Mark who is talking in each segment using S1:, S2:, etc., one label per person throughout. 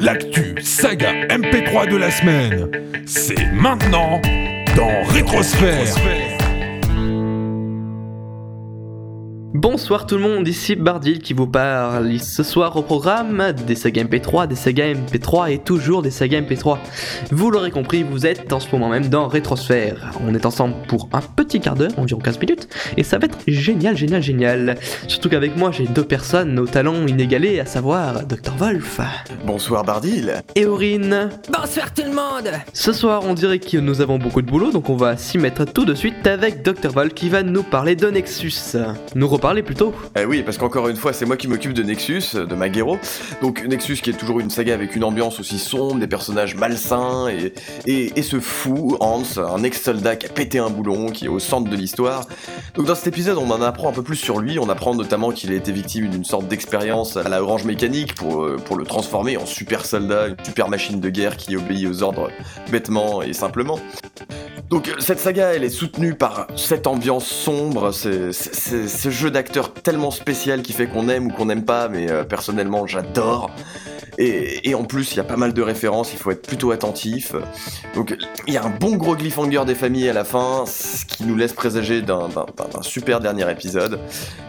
S1: L'actu saga MP3 de la semaine, c'est maintenant dans Rétrosphère.
S2: Bonsoir tout le monde, ici Bardil qui vous parle ce soir au programme des sagas MP3, des sagas MP3 et toujours des sagas MP3. Vous l'aurez compris, vous êtes en ce moment même dans Rétrosphère. On est ensemble pour un petit quart d'heure, environ 15 minutes, et ça va être génial, génial, génial. Surtout qu'avec moi j'ai deux personnes aux talents inégalés, à savoir Dr Wolf
S3: Bonsoir Bardil.
S2: et Aurine.
S4: Bonsoir tout le monde
S2: Ce soir, on dirait que nous avons beaucoup de boulot, donc on va s'y mettre tout de suite avec Dr Wolf qui va nous parler de Nexus. Nous reparler plutôt.
S3: Eh oui, parce qu'encore une fois, c'est moi qui m'occupe de Nexus, de Magero. Donc Nexus qui est toujours une saga avec une ambiance aussi sombre, des personnages malsains et, et, et ce fou, Hans, un ex-soldat qui a pété un boulon, qui est au centre de l'histoire. Donc dans cet épisode, on en apprend un peu plus sur lui. On apprend notamment qu'il a été victime d'une sorte d'expérience à la orange mécanique pour, euh, pour le transformer en super soldat, une super machine de guerre qui obéit aux ordres bêtement et simplement. Donc euh, cette saga, elle est soutenue par cette ambiance sombre, ce jeu d'acteur tellement spécial qui fait qu'on aime ou qu'on n'aime pas, mais euh, personnellement j'adore. Et, et en plus, il y a pas mal de références, il faut être plutôt attentif. Donc il y a un bon gros cliffhanger des familles à la fin, ce qui nous laisse présager d'un super dernier épisode.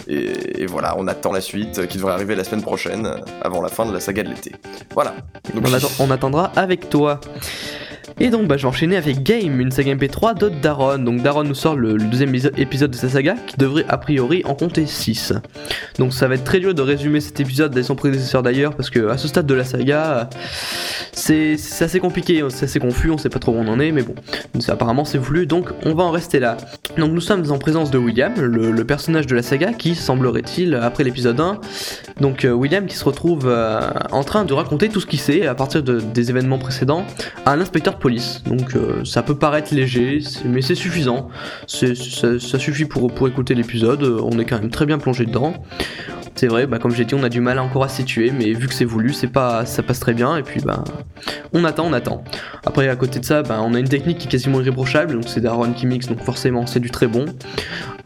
S3: Et, et voilà, on attend la suite, euh, qui devrait arriver la semaine prochaine, euh, avant la fin de la saga de l'été. Voilà. Donc,
S2: On, on attendra avec toi. Et donc bah, je vais enchaîner avec Game, une saga MP3 de Daron. Donc Daron nous sort le, le deuxième épiso- épisode de sa saga qui devrait a priori en compter 6. Donc ça va être très dur de résumer cet épisode et son prédécesseur d'ailleurs parce que à ce stade de la saga c'est assez compliqué, c'est assez confus, on sait pas trop où on en est mais bon, apparemment c'est voulu donc on va en rester là. Donc nous sommes en présence de William, le, personnage de la saga qui semblerait-il après l'épisode 1 donc euh, William qui se retrouve euh, en train de raconter tout ce qu'il sait à partir de- des événements précédents à un inspecteur de police. Donc euh, ça peut paraître léger, mais c'est suffisant. Ça, suffit pour, écouter l'épisode, on est quand même très bien plongé dedans. C'est vrai, bah, comme j'ai dit, on a du mal encore à se situer, mais vu que c'est voulu, c'est pas, ça passe très bien, et puis bah, on attend, on attend. Après, à côté de ça, bah, on a une technique qui est quasiment irréprochable, donc c'est Darwin qui mixe, donc forcément c'est du très bon.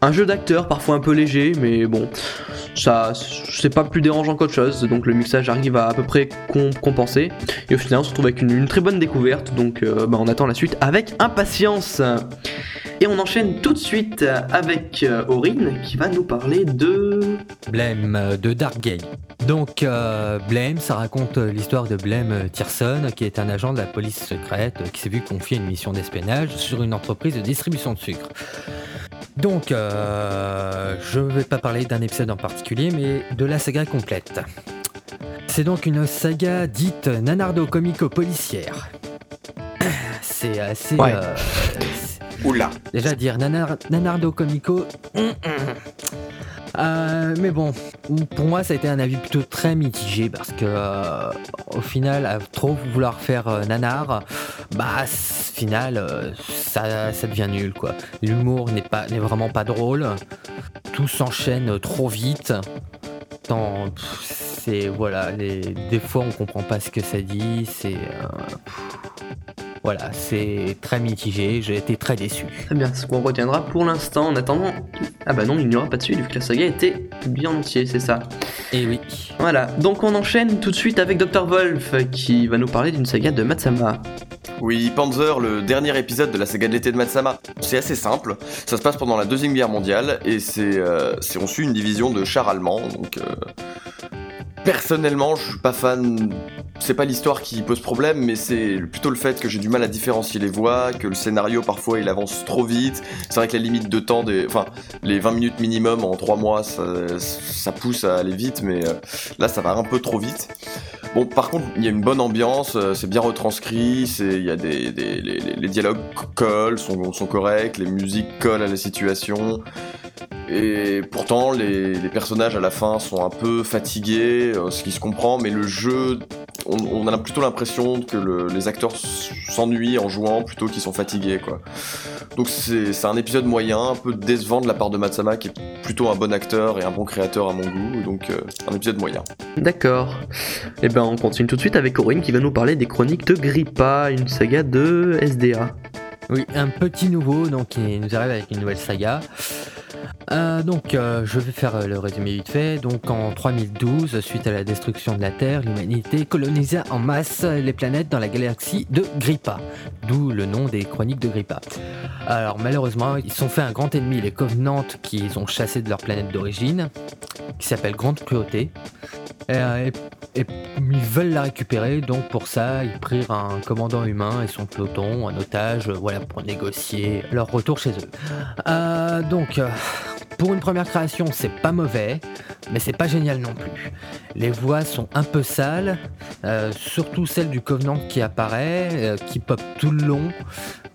S2: Un jeu d'acteur, parfois un peu léger, mais bon, ça c'est pas plus dérangeant qu'autre chose, donc le mixage arrive à à peu près com- compenser. Et au final, on se retrouve avec une, très bonne découverte, donc euh, bah, on attend la suite avec impatience. Et on enchaîne tout de suite avec euh, Aurine qui va nous parler de.
S4: Blame euh, de Dark Gate. Donc, euh, ça raconte l'histoire de Blame Tierson, qui est un agent de la police secrète qui s'est vu confier une mission d'espionnage sur une entreprise de distribution de sucre. Donc, euh, je ne vais pas parler d'un épisode en particulier, mais de la saga complète. C'est donc une saga dite nanardo-comico-policière. C'est assez...
S2: Ouais.
S4: euh,
S3: Oula.
S4: Déjà dire nanar- Nanardo Comico. hum, hum. Euh, mais bon, pour moi ça a été un avis plutôt très mitigé parce que euh, au final, à trop vouloir faire euh, nanar, bah final euh, ça, devient nul quoi. L'humour n'est pas n'est vraiment pas drôle, tout s'enchaîne trop vite. Tant- C'est voilà, des fois on comprend pas ce que ça dit, c'est voilà, c'est très mitigé. J'ai été très déçu.
S2: Très bien, ce qu'on retiendra pour l'instant en attendant. Ah bah non, il n'y aura pas de suite vu que la saga était bien entier, c'est ça.
S4: Et oui.
S2: Voilà, donc on enchaîne tout de suite avec Dr. Wolf qui va nous parler d'une saga de Matsama.
S3: Oui, Panzer, le dernier épisode de la saga de l'été de Matsama. C'est assez simple, ça se passe pendant la Deuxième Guerre mondiale, et c'est, euh, c'est on suit une division de chars allemands, donc... euh, Personnellement, je suis pas fan... C'est pas l'histoire qui pose problème, mais c'est plutôt le fait que j'ai du mal à différencier les voix, que le scénario parfois il avance trop vite. C'est vrai que la limite de temps des... Enfin, les 20 minutes minimum en 3 mois, ça, ça pousse à aller vite, mais euh, là ça va un peu trop vite. Bon, par contre, il y a une bonne ambiance, euh, c'est bien retranscrit, il y a des, des- les, les- les dialogues collent, sont, sont corrects, les musiques collent à la situation. Et pourtant, les, les personnages à la fin sont un peu fatigués, euh, ce qui se comprend, mais le jeu, on, on a plutôt l'impression que le- les acteurs s'ennuient en jouant plutôt qu'ils sont fatigués, quoi. Donc c'est c'est un épisode moyen, un peu décevant de la part de Matsama, qui est plutôt un bon acteur et un bon créateur à mon goût, donc euh, un épisode moyen.
S2: D'accord. Et ben on continue tout de suite avec Corinne qui va nous parler des chroniques de Grippa, une saga de SDA.
S4: Oui, un petit nouveau donc qui nous arrive avec une nouvelle saga. Euh, donc, euh, je vais faire euh, le résumé vite fait. Donc, en 3012, suite à la destruction de la Terre, l'humanité colonisa en masse les planètes dans la galaxie de Grippa, d'où le nom des chroniques de Grippa. Alors, malheureusement, ils sont fait un grand ennemi, les Covenants, qu'ils ont chassé de leur planète d'origine, qui s'appelle Grande Cruauté. Et, et, ils veulent la récupérer, donc pour ça, ils prirent un commandant humain et son peloton en otage, voilà, pour négocier leur retour chez eux. donc, pour une première création, c'est pas mauvais, mais c'est pas génial non plus. Les voix sont un peu sales, euh, surtout celle du Covenant qui apparaît, euh, qui pop tout le long.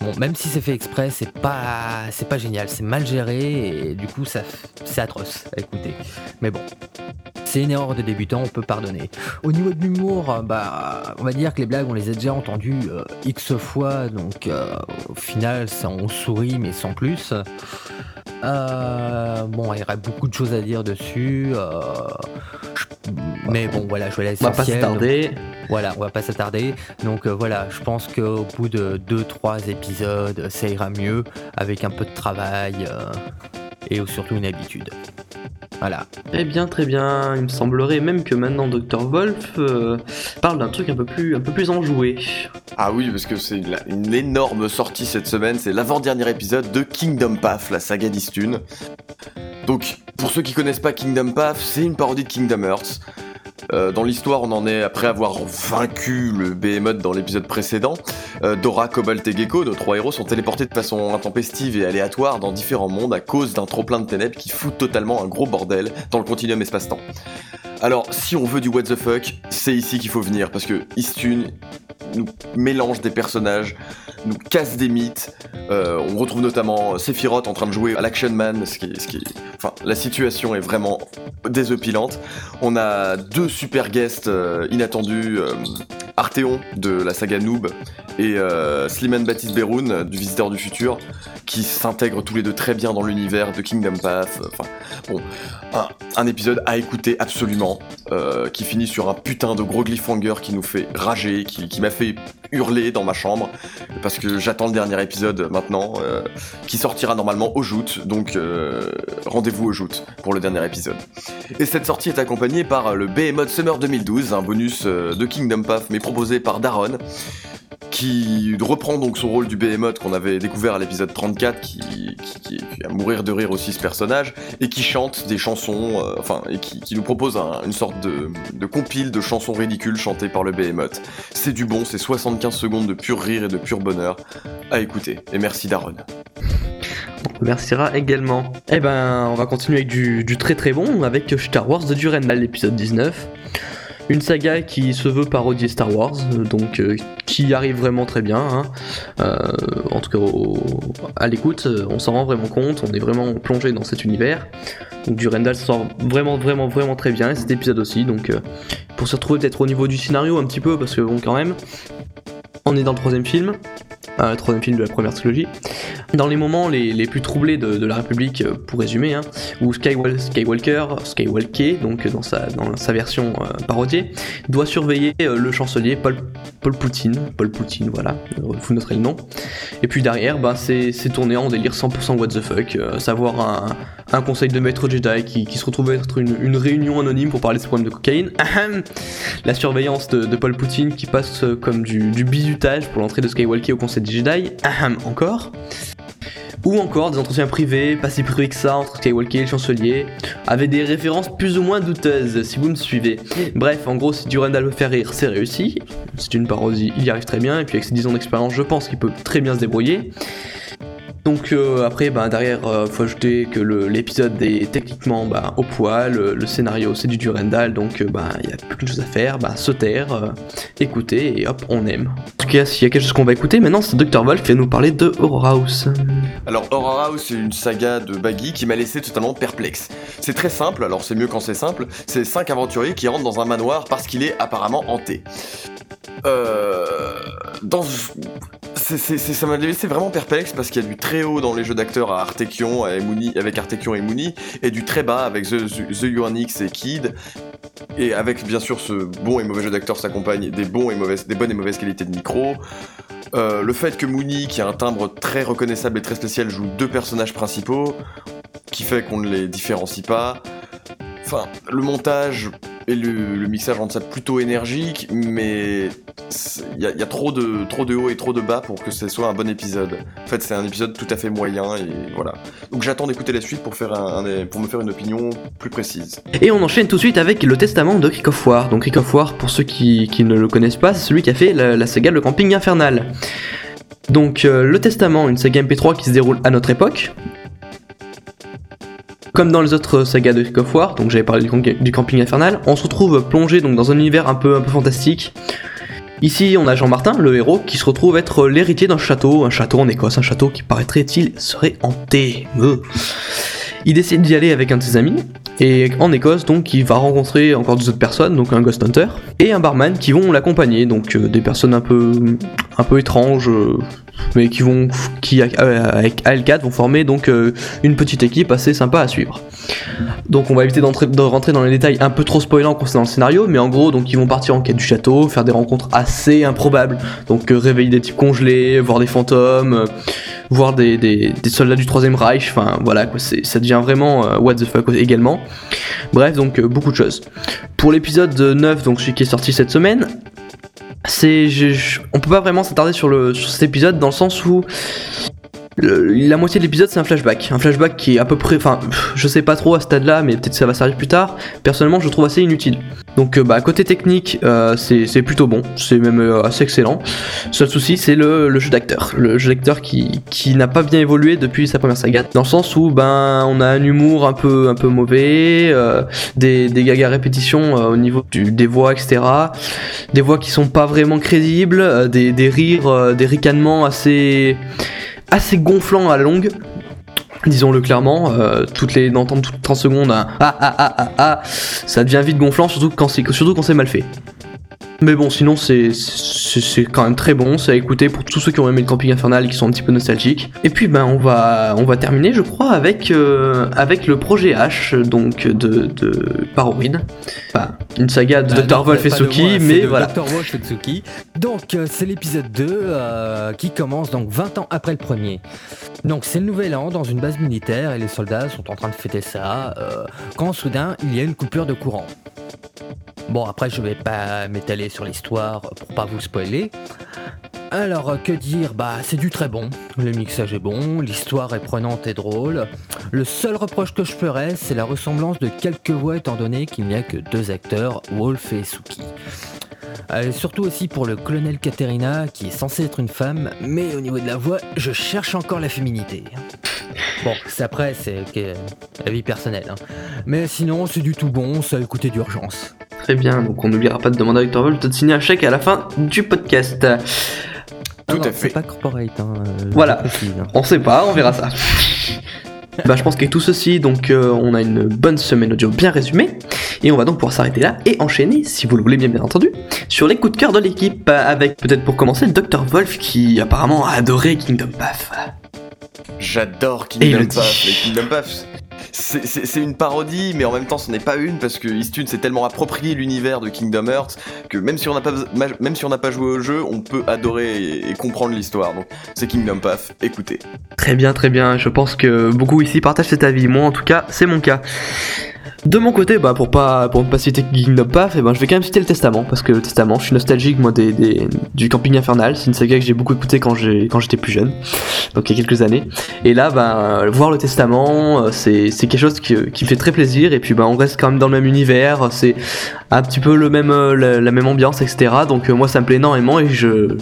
S4: Bon, même si c'est fait exprès, c'est pas, c'est pas génial, c'est mal géré et du coup, ça, c'est atroce à écouter. Mais bon, c'est une erreur de débutant, on peut pardonner. Au niveau de l'humour, bah, on va dire que les blagues, on les a déjà entendues euh, x fois, donc au final, ça, on sourit, mais sans plus. Euh, bon, il y aurait beaucoup de choses à dire dessus. Euh, mais bon, voilà, je vais laisser.
S2: On va pas s'attarder.
S4: Voilà, on va pas s'attarder. Donc euh, voilà, je pense qu'au bout de 2-3 épisodes, ça ira mieux avec un peu de travail et surtout une habitude. Voilà.
S2: Eh bien, très bien. Il me semblerait même que maintenant Dr. Wolf euh, parle d'un truc un peu plus, un peu plus enjoué.
S3: Ah oui, parce que c'est une énorme sortie cette semaine. C'est l'avant-dernier épisode de Kingdom Path, la saga d'Istune. Donc, pour ceux qui connaissent pas Kingdom Path, c'est une parodie de Kingdom Hearts. Euh, dans l'histoire, on en est après avoir vaincu le Behemoth dans l'épisode précédent. Euh, Dora, Cobalt et Gecko, nos trois héros, sont téléportés de façon intempestive et aléatoire dans différents mondes à cause d'un trop-plein de ténèbres qui fout totalement un gros bordel dans le continuum espace-temps. Alors, si on veut du what the fuck, c'est ici qu'il faut venir, parce que Istune nous mélange des personnages, nous casse des mythes. Euh, on retrouve notamment Sephiroth en train de jouer à l'Action Man, ce qui, ce qui, enfin, la situation est vraiment désopilante. On a deux super guests euh, inattendus, euh, Arthéon de la saga Noob et Sliman Baptiste Beroun du Visiteur du Futur, qui s'intègrent tous les deux très bien dans l'univers de Kingdom Path. Enfin, bon, un, épisode à écouter absolument, qui finit sur un putain de gros cliffhanger qui nous fait rager, qui m'a fait hurler dans ma chambre parce que j'attends le dernier épisode maintenant euh, qui sortira normalement au joute donc euh, rendez-vous au joute pour le dernier épisode. Et cette sortie est accompagnée par le Behemoth Summer 2012, un bonus euh, de Kingdom Path mais proposé par Daron qui reprend donc son rôle du Behemoth qu'on avait découvert à l'épisode 34, qui, qui, a mourir de rire aussi ce personnage, et qui chante des chansons, euh, enfin, et qui, nous propose une sorte de, compile de chansons ridicules chantées par le Behemoth. C'est du bon, c'est 75 secondes de pur rire et de pur bonheur à écouter. Et merci Daron.
S2: On remerciera également. Eh ben, on va continuer avec du, très très bon, avec Star Wars de Durandal, l'épisode 19. Une saga qui se veut parodier Star Wars, donc euh, qui arrive vraiment très bien. Hein. Euh, en tout cas, à l'écoute, on s'en rend vraiment compte, on est vraiment plongé dans cet univers. Donc Durandal sort vraiment, vraiment, vraiment très bien, et cet épisode aussi. Donc euh, pour se retrouver peut-être au niveau du scénario un petit peu, parce que bon, quand même, on est dans le troisième film, euh, troisième film de la première trilogie. Dans les moments les, les plus troublés de, la République, euh, pour résumer, hein, où Skywalker, Skywalker, donc dans sa, dans sa version euh, doit surveiller euh, le chancelier Paul, Paul Poutine, Paul Poutine, voilà, vous noterez le nom. Et puis derrière, bah, c'est tourné en délire 100% what the fuck, euh, savoir un, un, conseil de maître Jedi qui, qui se retrouve être une, une, réunion anonyme pour parler de ses problèmes de cocaïne, la surveillance de, de, Paul Poutine qui passe comme du, du bizutage pour l'entrée de Skywalker au conseil des Jedi, encore ou encore des entretiens privés, pas si privés que ça, entre Skywalker et le chancelier, avec des références plus ou moins douteuses, si vous me suivez. Bref, en gros, si Durandal veut faire rire, c'est réussi. C'est une parodie, il y arrive très bien, et puis avec ses 10 ans d'expérience, je pense qu'il peut très bien se débrouiller. Donc euh, après, bah, derrière, euh, faut ajouter que l'épisode est techniquement bah, au poil, le, le scénario c'est du Durandal, donc il euh, bah, y a plus qu'une chose à faire, bah, se taire, euh, écouter et hop, on aime. En tout cas, s'il y a quelque chose qu'on va écouter, maintenant c'est Dr. Wolf qui va nous parler de Horror House.
S3: Alors Horror House, c'est une saga de Baggy qui m'a laissé totalement perplexe. C'est très simple, alors c'est mieux quand c'est simple, c'est cinq aventuriers qui rentrent dans un manoir parce qu'il est apparemment hanté. Euh, dans ça m'a laissé vraiment perplexe parce qu'il y a du très haut dans les jeux d'acteurs à Artekion, avec Artekion et Mooney, et du très bas avec The, The et Kid. Et avec bien sûr ce bon et mauvais jeu d'acteurs s'accompagne des, bons et mauvaises, bonnes et mauvaises qualités de micro. Euh, le fait que Mooney, qui a un timbre très reconnaissable et très spécial, joue deux personnages principaux, qui fait qu'on ne les différencie pas. Enfin, le montage et le, mixage rendent ça plutôt énergique, mais il y, a- trop de, trop de haut et trop de bas pour que ce soit un bon épisode. En fait, c'est un épisode tout à fait moyen et voilà. Donc j'attends d'écouter la suite pour, me faire une opinion plus précise.
S2: Et on enchaîne tout de suite avec le testament de Crick of War. Donc Crick of War, pour ceux qui, ne le connaissent pas, c'est celui qui a fait la, la saga Le Camping Infernal. Donc euh, le testament, une saga MP3 qui se déroule à notre époque. Comme dans les autres sagas de Crick of War, donc j'avais parlé du, camp- du Camping Infernal, on se retrouve plongé donc dans un univers un peu, un peu fantastique. Ici, on a Jean-Martin, le héros, qui se retrouve être l'héritier d'un château, un château en Écosse, un château qui paraîtrait-il serait hanté. Il décide d'y aller avec un de ses amis, et en Écosse, donc, il va rencontrer encore deux autres personnes, donc un Ghost Hunter et un barman qui vont l'accompagner, donc euh, des personnes un peu, un peu étranges, euh, mais qui vont, qui avec AL4 vont former donc euh, une petite équipe assez sympa à suivre. Donc on va éviter de rentrer dans les détails un peu trop spoilants concernant le scénario, mais en gros, donc ils vont partir en quête du château, faire des rencontres assez improbables, donc euh, réveiller des types congelés, voir des fantômes, euh, voir des, des- soldats du Troisième Reich, enfin voilà, quoi, ça devient vraiment what the fuck également. Bref, donc beaucoup de choses. Pour l'épisode 9, donc celui qui est sorti cette semaine, c'est, je- je- on peut pas vraiment s'attarder sur, cet épisode dans le sens où la moitié de l'épisode c'est un flashback, un flashback qui est à peu près, enfin, je sais pas trop à ce stade-là, mais peut-être ça va servir plus tard. Personnellement, je trouve assez inutile. Donc, euh, bah, côté technique, euh, c'est plutôt bon, c'est même euh, assez excellent. Seul souci, c'est le, jeu d'acteur, le jeu d'acteur qui, n'a pas bien évolué depuis sa première saga, dans le sens où ben on a un humour un peu mauvais, des, des gags à répétition au niveau des voix, etc. Des voix qui sont pas vraiment crédibles, des, rires, des ricanements assez assez gonflants à la longue. Disons-le clairement, euh, toutes les d'entendre toutes les 30 secondes un ah ah ah ah ah, ça devient vite gonflant, surtout quand c'est surtout quand c'est mal fait. Mais bon, sinon c'est quand même très bon, c'est à écouter pour tous ceux qui ont aimé le camping infernal et qui sont un petit peu nostalgiques. Et puis ben on va on va terminer, je crois, avec euh, avec le projet H donc de de. Enfin, une saga de
S4: Bah
S2: Dr Wolf et Suki,
S4: moi,
S2: mais
S4: de
S2: voilà.
S4: Dr. Wolf et Tsuki. Donc, euh, c'est l'épisode 2 euh, qui commence donc 20 ans après le premier. Donc, c'est le nouvel an dans une base militaire et les soldats sont en train de fêter ça quand soudain il y a une coupure de courant. Bon, après, je vais pas m'étaler sur l'histoire pour pas vous spoiler. Alors, euh, que dire? Bah, c'est du très bon. Le mixage est bon, l'histoire est prenante et drôle. Le seul reproche que je ferais, c'est la ressemblance de quelques voix étant donné qu'il n'y a que deux acteurs, Wolf et Suki. Euh, surtout aussi pour le colonel Katerina, qui est censé être une femme, mais au niveau de la voix, je cherche encore la féminité. Bon, c'est après, c'est ok, la vie personnelle. hein. Mais sinon, c'est du tout bon, ça a écouté d'urgence.
S2: Très bien, donc on n'oubliera pas de demander à Dr Wolf de signer un chèque à la fin du podcast.
S3: Tout à fait.
S4: C'est pas corporate, hein, euh,
S2: Voilà.
S4: précise, hein.
S2: On sait pas, on verra ça. bah, je pense qu'avec tout ceci, donc euh, on a une bonne semaine audio bien résumée. Et on va donc pouvoir s'arrêter là et enchaîner, si vous le voulez bien bien entendu, sur les coups de cœur de l'équipe. euh, Avec peut-être pour commencer Dr Wolf qui apparemment a adoré Kingdom Path.
S3: J'adore Kingdom. Path. mais Kingdom Path, c'est- une parodie, mais en même temps, ce n'est pas une parce que Eastune s'est tellement approprié l'univers de Kingdom Hearts que même si on n'a pas, même si on n'a pas joué au jeu, on peut adorer et, et comprendre l'histoire. Donc, c'est Kingdom Path. Écoutez.
S2: Très bien, très bien. Je pense que beaucoup ici partagent cet avis. Moi, en tout cas, c'est mon cas. De mon côté, bah pour pas pour ne pas citer Kingdom Path, eh ben je vais quand même citer le Testament parce que le Testament, je suis nostalgique moi des, du Camping Infernal. C'est une saga que j'ai beaucoup écouté quand j'ai quand j'étais plus jeune, donc il y a quelques années. Et là, bah voir le Testament, euh, c'est quelque chose qui, qui me fait très plaisir. Et puis bah on reste quand même dans le même univers, c'est un petit peu le même euh, la, même ambiance, etc. Donc euh, moi ça me plaît énormément et je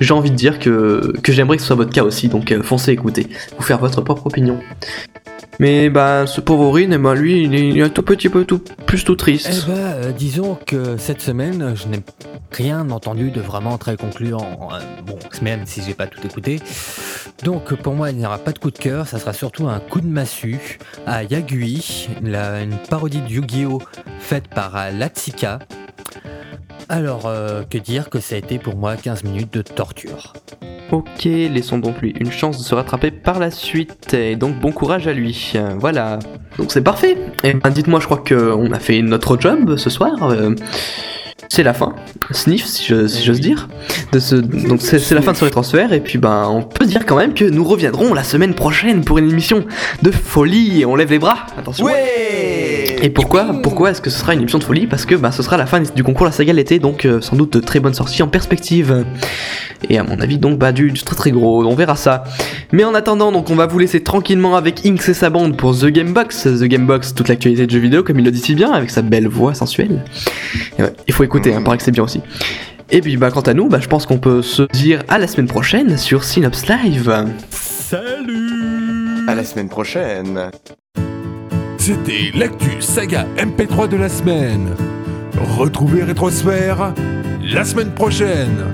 S2: j'ai envie de dire que que j'aimerais que ce soit votre cas aussi. Donc euh, foncez écouter, vous faire votre propre opinion. Mais bah ce pauvre Aurine, eh ben, lui il il est petit peu tout plus tout
S4: Eh
S2: triste.
S4: ben, euh, disons que cette semaine, je n'ai rien entendu de vraiment très concluant. Euh, même si j'ai pas tout écouté. Donc, pour moi, il n'y aura pas de coup de cœur. Ça sera surtout un coup de massue à Yagui, la- une parodie de Yu-Gi-Oh faite par euh, Latsika. Alors, euh, que dire que ça a été pour moi 15 minutes de torture.
S2: Ok, laissons donc lui une chance de se rattraper par la suite. Et donc bon courage à lui. Voilà. Donc c'est parfait. Et ben dites-moi, je crois qu'on a fait notre job ce soir. Euh, c'est la fin. Sniff, si j'ose dire. Donc c'est la fin de ce rétransfert. Et puis ben, on peut dire quand même que nous reviendrons la semaine prochaine pour une émission de folie. Et on lève les bras. Attention.
S3: Ouais
S2: Et pourquoi, pourquoi est-ce que ce sera une émission de folie Parce que bah, ce sera la fin du concours La Saga l'été, donc euh, sans doute de très bonnes sorties en perspective. Et à mon avis, donc bah, du, du très très gros, on verra ça. Mais en attendant, donc on va vous laisser tranquillement avec Inks et sa bande pour The Game Box. The Game Box, toute l'actualité de jeux vidéo, comme il le dit si bien, avec sa belle voix sensuelle. Et ouais, il faut écouter, hein, paraît que c'est bien aussi. Et puis bah, quant à nous, bah, je pense qu'on peut se dire à la semaine prochaine sur Synops Live.
S1: Salut
S3: À la semaine prochaine
S1: C'était l'actu saga MP3 de la semaine. Retrouvez Rétrosphère la semaine prochaine.